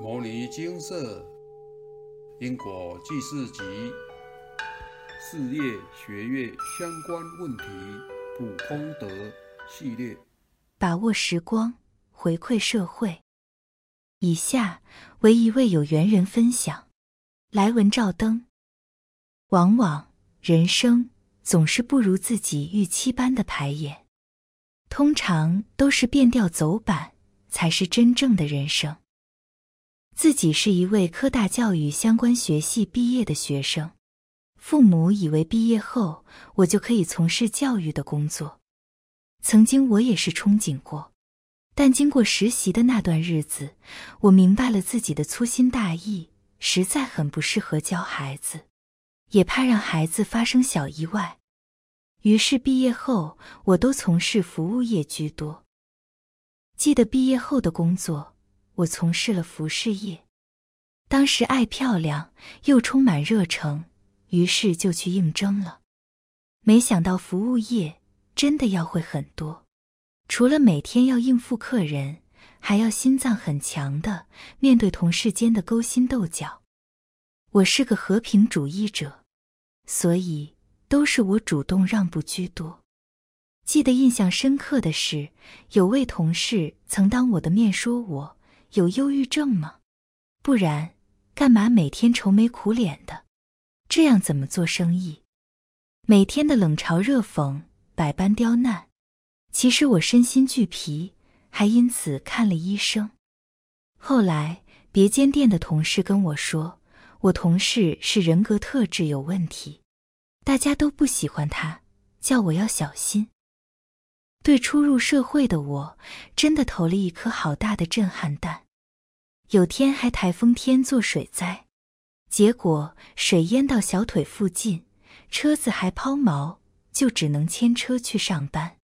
摩尼精舍因果记事集事业学业相关问题普空德系列，把握时光，回馈社会。以下为一位有缘人分享：来文照灯。往往人生总是不如自己预期般的排演，通常都是变调走板，才是真正的人生。自己是一位科大教育相关学系毕业的学生，父母以为毕业后我就可以从事教育的工作。曾经我也是憧憬过，但经过实习的那段日子，我明白了自己的粗心大意，实在很不适合教孩子，也怕让孩子发生小意外。于是毕业后，我都从事服务业居多。记得毕业后的工作。我从事了服饰业，当时爱漂亮又充满热诚，于是就去应征了。没想到服务业真的要会很多，除了每天要应付客人，还要心脏很强的面对同事间的勾心斗角。我是个和平主义者，所以都是我主动让步居多。记得印象深刻的是，有位同事曾当我的面说我。有忧郁症吗？不然，干嘛每天愁眉苦脸的？这样怎么做生意？每天的冷嘲热讽，百般刁难。其实我身心俱疲，还因此看了医生。后来，别间店的同事跟我说，我同事是人格特质有问题，大家都不喜欢他，叫我要小心。对初入社会的我，真的投了一颗好大的震撼弹。有天还台风天做水灾，结果水淹到小腿附近，车子还抛锚，就只能牵车去上班。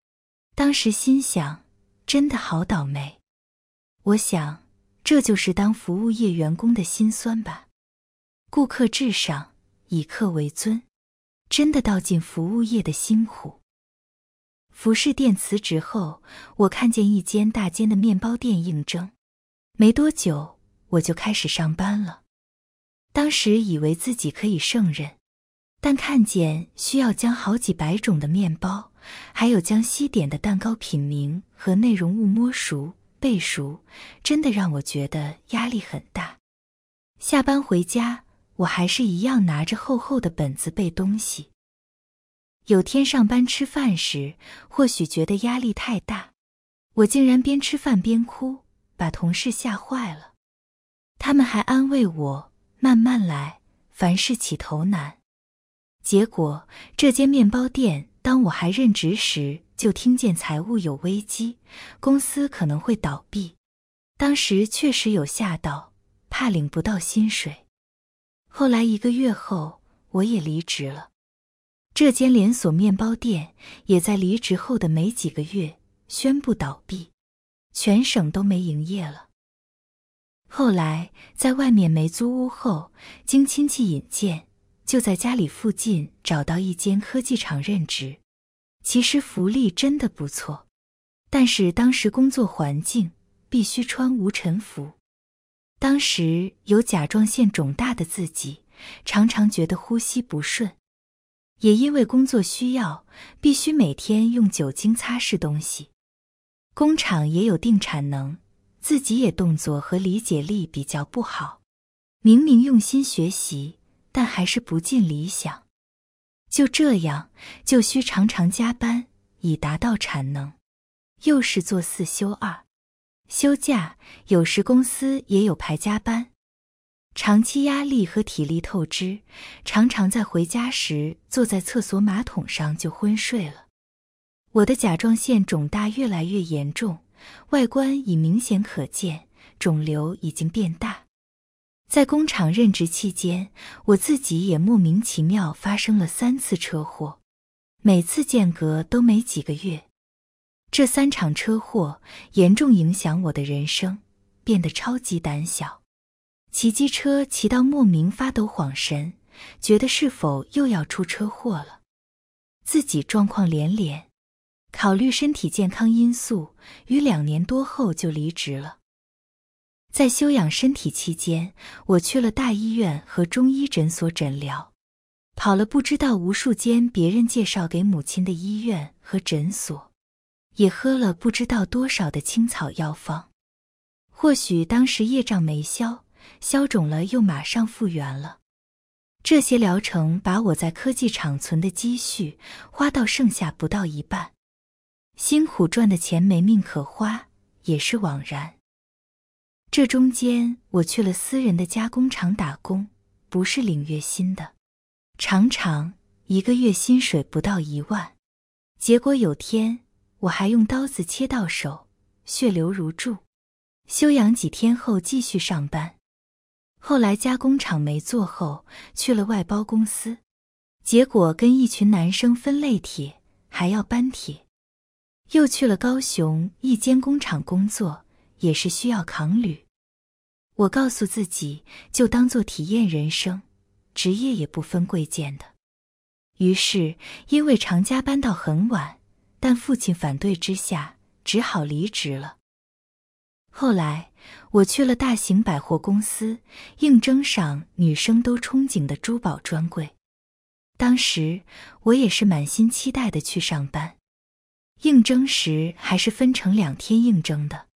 当时心想，真的好倒霉。我想，这就是当服务业员工的辛酸吧。顾客至上，以客为尊，真的道尽服务业的辛苦。服饰店辞职后，我看见一间大间的面包店应征。没多久，我就开始上班了。当时以为自己可以胜任，但看见需要将好几百种的面包，还有将西点的蛋糕品名和内容物摸熟背熟，真的让我觉得压力很大。下班回家，我还是一样拿着厚厚的本子背东西。有天上班吃饭时，或许觉得压力太大，我竟然边吃饭边哭。把同事吓坏了，他们还安慰我慢慢来，凡事起头难。结果这间面包店，当我还任职时，就听见财务有危机，公司可能会倒闭。当时确实有吓到，怕领不到薪水。后来一个月后，我也离职了。这间连锁面包店也在离职后的没几个月宣布倒闭。全省都没营业了。后来在外面没租屋后，经亲戚引荐，就在家里附近找到一间科技厂任职。其实福利真的不错，但是当时工作环境必须穿无尘服。当时有甲状腺肿大的自己，常常觉得呼吸不顺，也因为工作需要，必须每天用酒精擦拭东西。工厂也有定产能，自己也动作和理解力比较不好。明明用心学习，但还是不尽理想。就这样，就需常常加班以达到产能。又是做四休二，休假有时公司也有排加班，长期压力和体力透支，常常在回家时坐在厕所马桶上就昏睡了。我的甲状腺肿大越来越严重，外观已明显可见，肿瘤已经变大。在工厂任职期间，我自己也莫名其妙发生了三次车祸，每次间隔都没几个月。这三场车祸严重影响我的人生，变得超级胆小，骑机车骑到莫名发抖晃神，觉得是否又要出车祸了，自己状况连连。考虑身体健康因素，于两年多后就离职了。在休养身体期间，我去了大医院和中医诊所诊疗，跑了不知道无数间别人介绍给母亲的医院和诊所，也喝了不知道多少的青草药方。或许当时业障没消，消肿了又马上复原了。这些疗程把我在科技厂存的积蓄花到剩下不到一半，辛苦赚的钱没命可花也是枉然。这中间我去了私人的加工厂打工，不是领月薪的，常常一个月薪水不到一万。结果有天我还用刀子切到手，血流如注。休养几天后继续上班。后来加工厂没做后，去了外包公司，结果跟一群男生分类铁，还要搬铁。又去了高雄一间工厂工作，也是需要扛铝。我告诉自己，就当做体验人生，职业也不分贵贱的。于是因为常加班到很晚，但父亲反对之下，只好离职了。后来。我去了大型百货公司，应征上女生都憧憬的珠宝专柜。当时我也是满心期待的去上班。应征时还是分成两天应征的，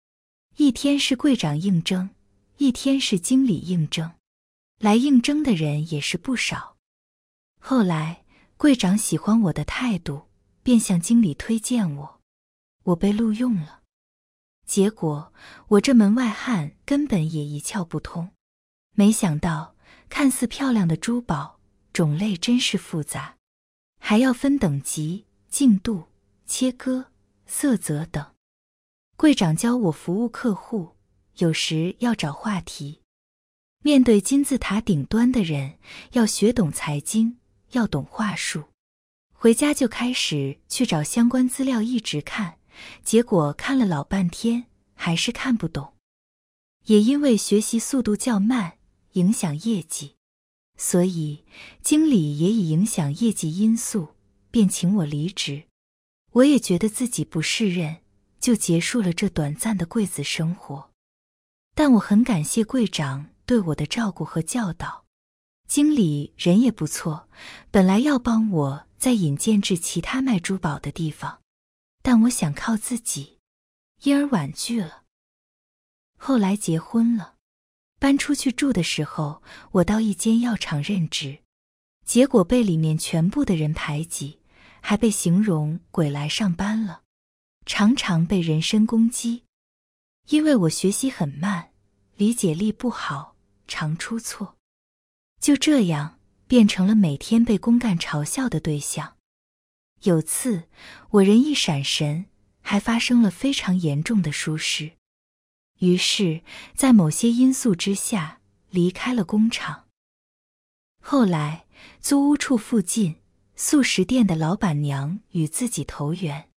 一天是柜长应征，一天是经理应征。来应征的人也是不少。后来柜长喜欢我的态度，便向经理推荐我，我被录用了。结果我这门外汉根本也一窍不通，没想到看似漂亮的珠宝种类真是复杂，还要分等级、净度、切割、色泽等。柜长教我服务客户，有时要找话题。面对金字塔顶端的人，要学懂财经，要懂话术。回家就开始去找相关资料，一直看。结果看了老半天，还是看不懂。也因为学习速度较慢，影响业绩，所以经理也以影响业绩因素，便请我离职。我也觉得自己不胜任，就结束了这短暂的柜子生活。但我很感谢柜长对我的照顾和教导，经理人也不错，本来要帮我再引荐至其他卖珠宝的地方。但我想靠自己，因而婉拒了。后来结婚了，搬出去住的时候，我到一间药厂任职，结果被里面全部的人排挤，还被形容鬼来上班了，常常被人身攻击。因为我学习很慢，理解力不好，常出错，就这样变成了每天被公干嘲笑的对象。有次，我人一闪神，还发生了非常严重的疏失。于是，在某些因素之下，离开了工厂。后来，租屋处附近素食店的老板娘与自己投缘，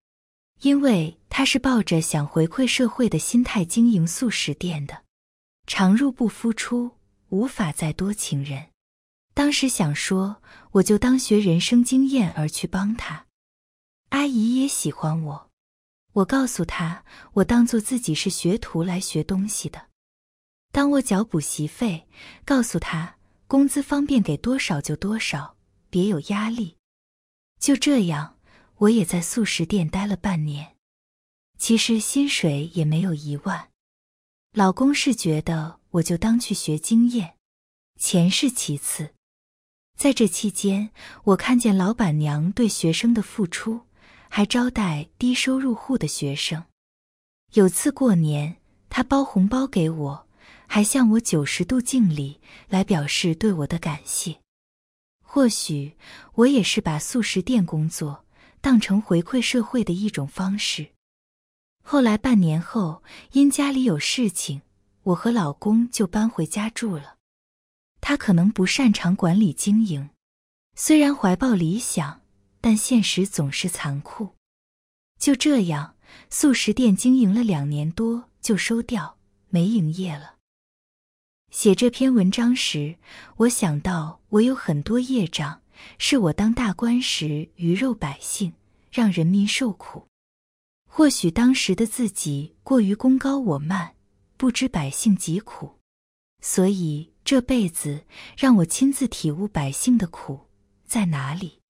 因为她是抱着想回馈社会的心态经营素食店的，常入不敷出，无法再多请人。当时想说，我就当学人生经验而去帮她。阿姨也喜欢我，我告诉她，我当做自己是学徒来学东西的。当我缴补习费，告诉她工资方便给多少就多少，别有压力。就这样，我也在素食店待了半年。其实薪水也没有一万。老公是觉得我就当去学经验，钱是其次。在这期间，我看见老板娘对学生的付出。还招待低收入户的学生。有次过年，她包红包给我，还向我九十度敬礼，来表示对我的感谢。或许我也是把素食店工作当成回馈社会的一种方式。后来半年后，因家里有事情，我和老公就搬回家住了。他可能不擅长管理经营，虽然怀抱理想。但现实总是残酷，就这样，素食店经营了两年多就收掉，没营业了。写这篇文章时，我想到我有很多业障，是我当大官时鱼肉百姓，让人民受苦。或许当时的自己过于功高我慢，不知百姓疾苦，所以这辈子让我亲自体悟百姓的苦在哪里。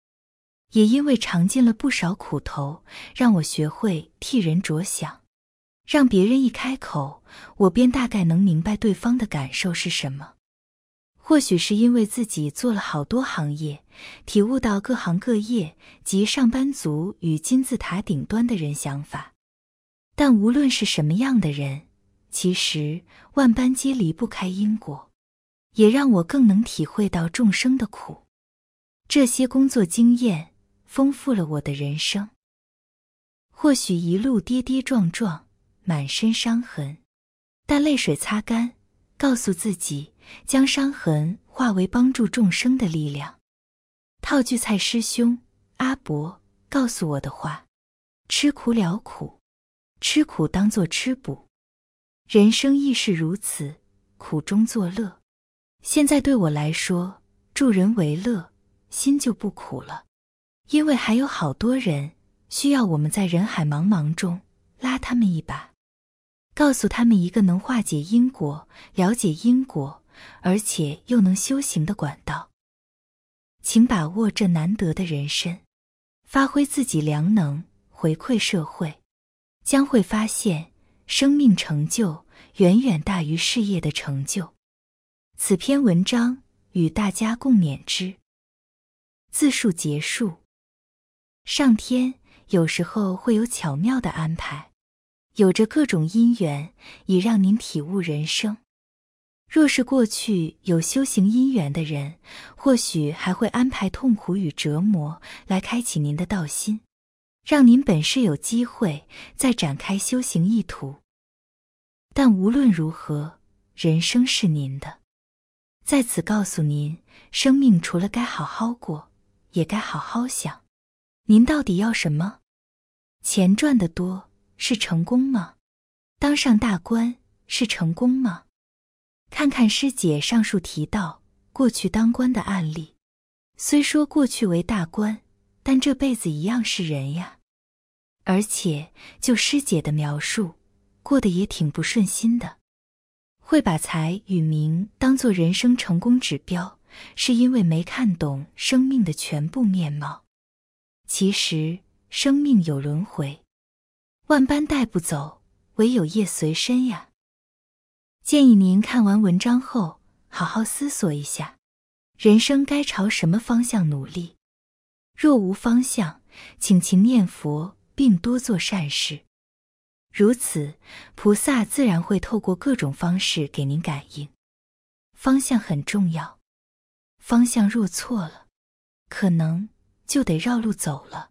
也因为尝尽了不少苦头，让我学会替人着想，让别人一开口，我便大概能明白对方的感受是什么。或许是因为自己做了好多行业，体悟到各行各业及上班族与金字塔顶端的人想法。但无论是什么样的人，其实万般皆离不开因果，也让我更能体会到众生的苦。这些工作经验。丰富了我的人生。或许一路跌跌撞撞，满身伤痕，但泪水擦干，告诉自己将伤痕化为帮助众生的力量。套句蔡师兄阿伯告诉我的话：吃苦了苦，吃苦当做吃补。人生亦是如此，苦中作乐。现在对我来说，助人为乐，心就不苦了。因为还有好多人需要我们在人海茫茫中拉他们一把，告诉他们一个能化解因果、了解因果，而且又能修行的管道。请把握这难得的人生，发挥自己良能，回馈社会，将会发现生命成就远远大于事业的成就。此篇文章与大家共勉之。自述结束。上天有时候会有巧妙的安排，有着各种因缘，以让您体悟人生。若是过去有修行因缘的人，或许还会安排痛苦与折磨来开启您的道心，让您本是有机会再展开修行意图。但无论如何，人生是您的，在此告诉您：生命除了该好好过，也该好好想。您到底要什么？钱赚得多是成功吗？当上大官是成功吗？看看师姐上述提到过去当官的案例，虽说过去为大官，但这辈子一样是人呀。而且就师姐的描述，过得也挺不顺心的。会把财与名当做人生成功指标，是因为没看懂生命的全部面貌。其实生命有轮回，万般带不走，唯有业随身呀。建议您看完文章后，好好思索一下，人生该朝什么方向努力。若无方向，请勤念佛，并多做善事。如此，菩萨自然会透过各种方式给您感应。方向很重要，方向若错了，可能。就得绕路走了。